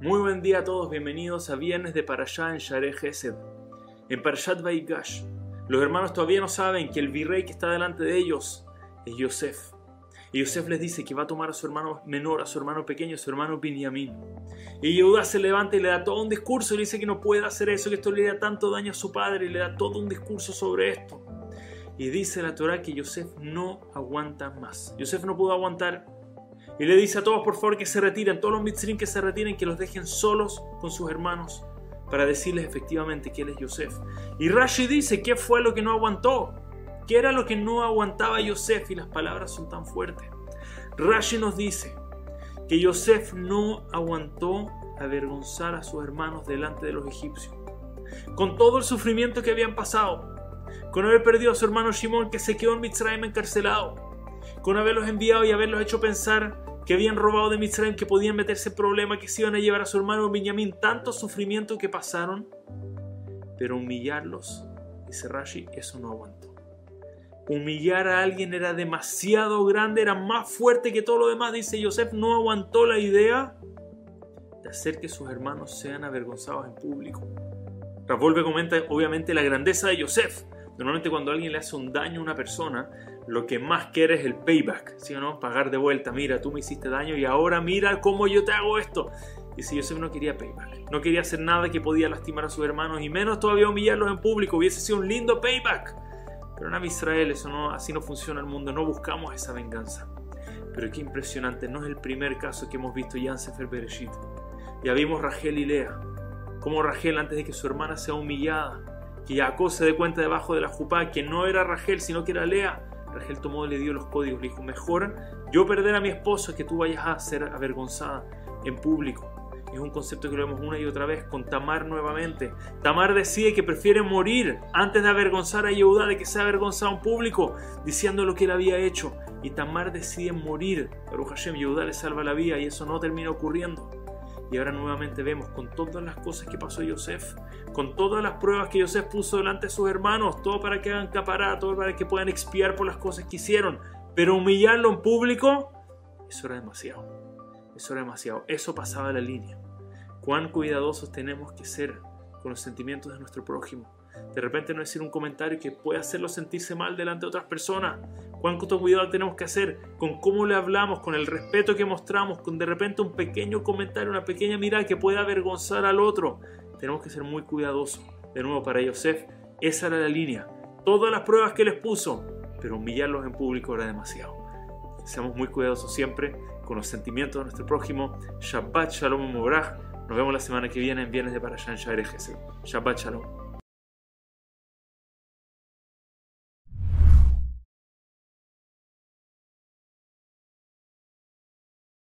Muy buen día a todos, bienvenidos a Viernes de Parashá en Share Gesed. En Parashat Vaigash, los hermanos todavía no saben que el virrey que está delante de ellos es Yosef. Y Yosef les dice que va a tomar a su hermano menor, a su hermano pequeño, a su hermano Binyamin. Y Yehuda se levanta y le da todo un discurso y le dice que no puede hacer eso, que esto le da tanto daño a su padre y le da todo un discurso sobre esto. Y dice la Torah que Yosef no aguanta más. Yosef no pudo aguantar y le dice a todos por favor que se retiren, todos los mitzrim que se retiren, que los dejen solos con sus hermanos para decirles efectivamente que él es Yosef. Y Rashi dice, ¿qué fue lo que no aguantó? ¿Qué era lo que no aguantaba Yosef? Y las palabras son tan fuertes. Rashi nos dice que Yosef no aguantó avergonzar a sus hermanos delante de los egipcios. Con todo el sufrimiento que habían pasado, con haber perdido a su hermano Shimon que se quedó en Mitzrayim encarcelado, con haberlos enviado y haberlos hecho pensar que habían robado de Mitzrayim, que podían meterse en problemas, que se iban a llevar a su hermano Benjamín, tanto sufrimiento que pasaron, pero humillarlos, dice Rashi, eso no aguantó. Humillar a alguien era demasiado grande, era más fuerte que todo lo demás, dice Yosef, no aguantó la idea de hacer que sus hermanos sean avergonzados en público. Ravolve comenta obviamente la grandeza de Yosef. Normalmente cuando alguien le hace un daño a una persona, lo que más quiere es el payback, ¿sí o no? Pagar de vuelta, mira, tú me hiciste daño y ahora mira cómo yo te hago esto. Y si Yosef no quería payback, no quería hacer nada que podía lastimar a sus hermanos y menos todavía humillarlos en público, hubiese sido un lindo payback. Pero en Israel eso no, así no funciona el mundo, no buscamos esa venganza. Pero qué impresionante, no es el primer caso que hemos visto ya en Sefer Bereshit. Ya vimos Rachel y Lea, como Rachel antes de que su hermana sea humillada, que Jacob se dé cuenta debajo de la jupá que no era Rachel sino que era Lea, Rachel tomó y le dio los códigos. Le dijo, mejor yo perder a mi esposo que tú vayas a ser avergonzada en público. Es un concepto que lo vemos una y otra vez con Tamar nuevamente. Tamar decide que prefiere morir antes de avergonzar a Yehuda, de que sea avergonzado en público, diciendo lo que él había hecho. Y Tamar decide morir. Pero Hashem, Yehuda le salva la vida y eso no termina ocurriendo. Y ahora nuevamente vemos con todas las cosas que pasó Yosef, con todas las pruebas que Yosef puso delante de sus hermanos, todo para que hagan capará, todo para que puedan expiar por las cosas que hicieron. Pero humillarlo en público, eso era demasiado. Eso era demasiado. Eso pasaba la línea. Cuán cuidadosos tenemos que ser con los sentimientos de nuestro prójimo. De repente no decir un comentario que puede hacerlo sentirse mal delante de otras personas. Cuánto cuidado tenemos que hacer con cómo le hablamos, con el respeto que mostramos, con de repente un pequeño comentario, una pequeña mirada que pueda avergonzar al otro. Tenemos que ser muy cuidadosos. De nuevo, para Yosef, esa era la línea. Todas las pruebas que les puso, pero humillarlos en público era demasiado. Seamos muy cuidadosos siempre con los sentimientos de nuestro prójimo. Shabbat Shalom Mobrach. Nos vemos la semana que viene en Viernes de Parashan Shabbat Shalom.